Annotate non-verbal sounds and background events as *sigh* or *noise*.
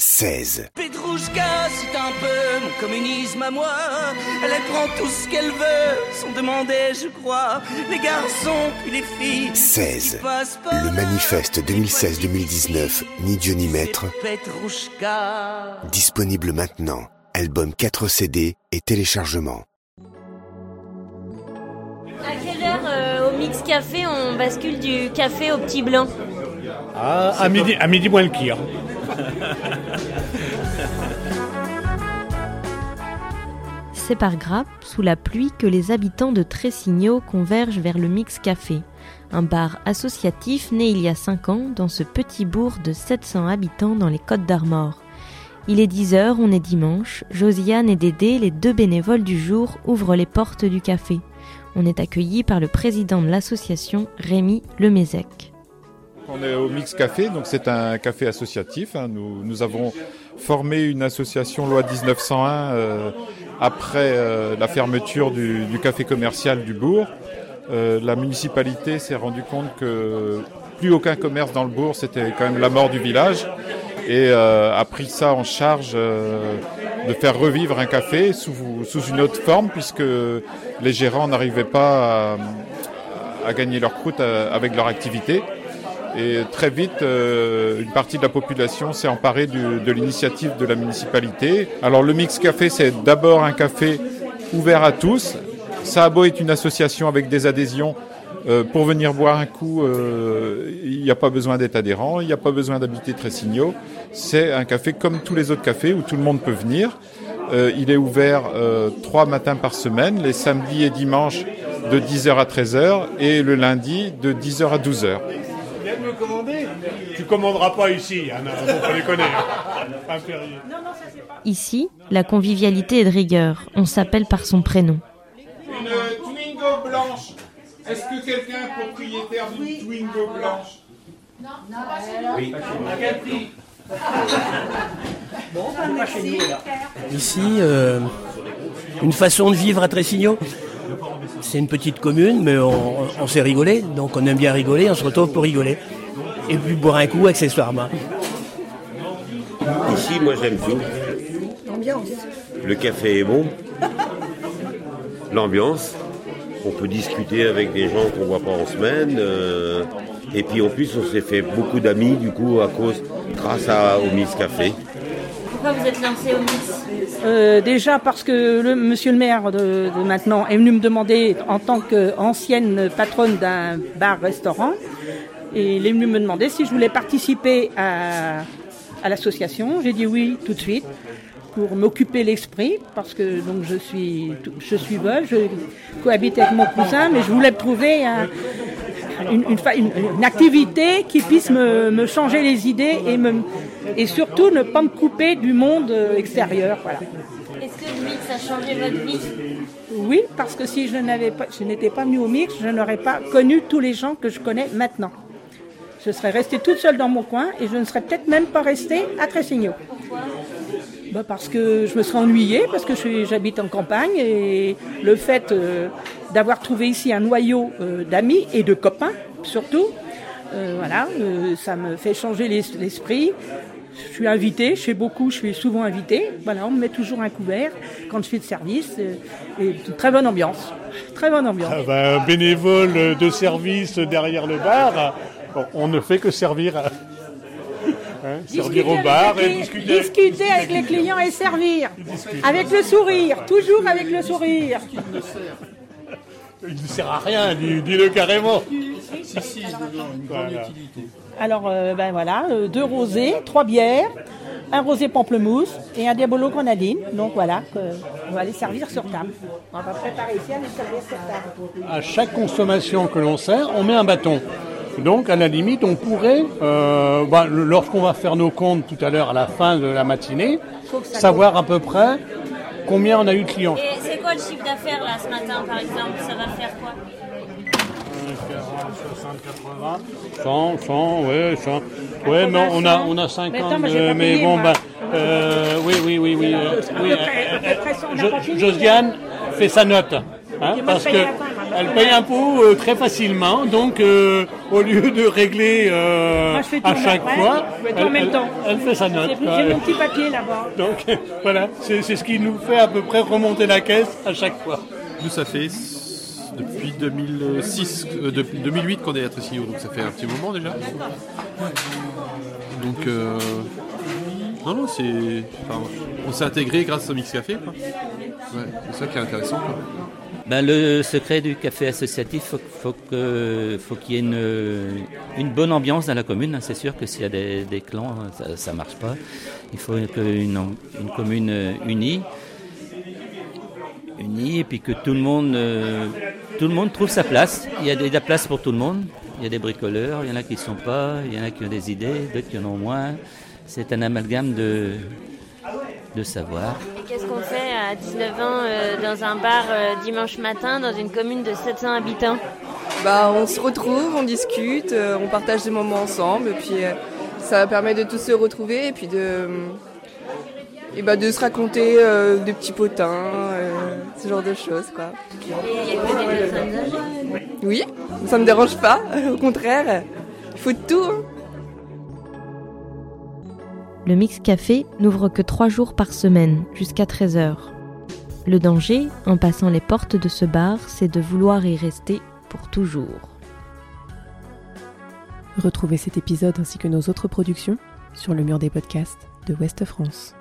16. Petrouchka, c'est un peu mon communisme à moi. Elle prend tout ce qu'elle veut, sans demander, je crois. Les garçons, puis les filles. 16. Le manifeste 2016-2019, Ni Dieu ni maître. Petrouchka. Disponible maintenant. Album 4 CD et téléchargement. À quelle heure euh, au Mix Café on bascule du café au petit blanc? Ah, à midi, à midi moins le quart. *laughs* C'est par grappe, sous la pluie, que les habitants de Tressigno convergent vers le Mix Café, un bar associatif né il y a 5 ans dans ce petit bourg de 700 habitants dans les Côtes d'Armor. Il est 10 heures, on est dimanche. Josiane et Dédé, les deux bénévoles du jour, ouvrent les portes du café. On est accueillis par le président de l'association, Rémi Lemezec. On est au Mix Café, donc c'est un café associatif. hein. Nous, avons formé une association loi 1901 euh, après euh, la fermeture du, café commercial du bourg. Euh, la municipalité s'est rendu compte que plus aucun commerce dans le bourg, c'était quand même la mort du village. Et a pris ça en charge de faire revivre un café sous, une autre forme, puisque les gérants n'arrivaient pas à, à gagner leur croûte avec leur activité. Et très vite, euh, une partie de la population s'est emparée du- de l'initiative de la municipalité. Alors le Mix Café, c'est d'abord un café ouvert à tous. Saabo est une association avec des adhésions. Euh, pour venir boire un coup, euh, il n'y a pas besoin d'être adhérent, il n'y a pas besoin d'habiter Tressigno. C'est un café comme tous les autres cafés où tout le monde peut venir. Euh, il est ouvert euh, trois matins par semaine, les samedis et dimanches de 10h à 13h et le lundi de 10h à 12h. Commander Tu commanderas pas ici, *laughs* non, faut pas déconner. hein. Pas férié. Ici, la convivialité est de rigueur. On s'appelle par son prénom. Une Twingo blanche. Est-ce que quelqu'un est propriétaire d'une Twingo blanche Ici, euh, une façon de vivre à Tressigno. C'est une petite commune, mais on, on s'est rigolé, donc on aime bien rigoler, on se retrouve pour rigoler. Et puis boire un coup accessoirement. Ici, moi j'aime tout. Le café est bon. L'ambiance. On peut discuter avec des gens qu'on voit pas en semaine. euh, et puis en plus, on s'est fait beaucoup d'amis du coup à cause, grâce à, au Miss Café. Pourquoi vous êtes lancé au Mix Euh, déjà parce que le monsieur le maire de, de maintenant est venu me demander en tant qu'ancienne patronne d'un bar-restaurant, et il est venu me demander si je voulais participer à, à l'association. J'ai dit oui tout de suite pour m'occuper l'esprit parce que donc je suis je suis veuve, je cohabite avec mon cousin, mais je voulais trouver un- une, une une activité qui puisse me, me changer les idées et, me, et surtout ne pas me couper du monde euh, extérieur. Voilà. Est-ce que le Mix a changé votre vie? Oui, parce que si je n'avais pas, je n'étais pas venue au mix, je n'aurais pas connu tous les gens que je connais maintenant. Je serais restée toute seule dans mon coin et je ne serais peut-être même pas restée à Tressigno. Bah parce que je me serais ennuyée, parce que j'habite en campagne et le fait euh, d'avoir trouvé ici un noyau euh, d'amis et de copains surtout, euh, voilà, ça me fait changer l'es- l'esprit. Je suis invitée, chez beaucoup, je suis souvent invitée. Voilà, on me met toujours un couvert quand je fais de service. et très bonne ambiance. *laughs* Très bonne ambiance. Ah ben, bénévole de service derrière le bar, bon, on ne fait que servir. *laughs* Hein, servir au bar et discuter. discuter avec les clients et servir. Avec le sourire, toujours avec le sourire. Il ne sert à rien, dis- dis-le carrément. Voilà. Alors, euh, ben voilà, euh, deux rosés, trois bières, un rosé pamplemousse et un diabolo grenadine. Donc voilà, on va les servir sur table. On va préparer ici, à les servir sur table. À chaque consommation que l'on sert, on met un bâton. Donc, à la limite, on pourrait, euh, bah, lorsqu'on va faire nos comptes tout à l'heure à la fin de la matinée, savoir à peu près combien on a eu de clients. Et c'est quoi le chiffre d'affaires là ce matin par exemple? Ça va faire quoi? 100, 100, ouais, 100. Ouais, mais on a, on a 50, Mais attends, euh, mais bon, moi. bah, euh, oui, oui, oui, oui. euh, oui, euh, fini, Josiane fait sa note. hein, parce que. Elle paye impôt euh, très facilement, donc euh, au lieu de régler euh, Moi, à chaque même- fois, tout en elle, même elle- temps. elle fait sa note. J'ai mon petit papier là-bas. *laughs* Donc voilà, c'est ce qui nous fait à peu près remonter la caisse à chaque fois. Nous, ça fait depuis 2006, euh, depuis 2008 qu'on est à Tressigno, donc ça fait un petit moment déjà. Donc, euh, non, non, c'est. enfin, on s'est intégré grâce au Mix Café, quoi. Ouais, c'est ça qui est intéressant, quoi. Ben, le secret du café associatif, faut, faut qu'il y ait une, bonne ambiance dans la commune. C'est sûr que s'il y a des, clans, ça ne marche pas. Il faut une commune euh, unie, unie, et puis que tout le monde, euh, tout le monde trouve sa place. Il y a de la place pour tout le monde. Il y a des bricoleurs, il y en a qui ne sont pas, il y en a qui ont des idées, d'autres qui en ont moins. C'est un amalgame de, de savoir. Et qu'est-ce qu'on fait à 19 ans euh, dans un bar euh, dimanche matin dans une commune de 700 habitants? Bah, on se retrouve, on discute, euh, on partage des moments ensemble, et puis euh, ça permet de tous se retrouver et puis de, et bah, de se raconter euh, des petits potins, euh, ce genre de choses, quoi. Et il y a que des personnes âgées? Oui, ça me dérange pas, *laughs* au contraire, il faut de tout. hein. Le Mix Café n'ouvre que trois jours par semaine, jusqu'à 13h. Le danger, en passant les portes de ce bar, c'est de vouloir y rester pour toujours. Retrouvez cet épisode ainsi que nos autres productions sur le mur des podcasts de Ouest France.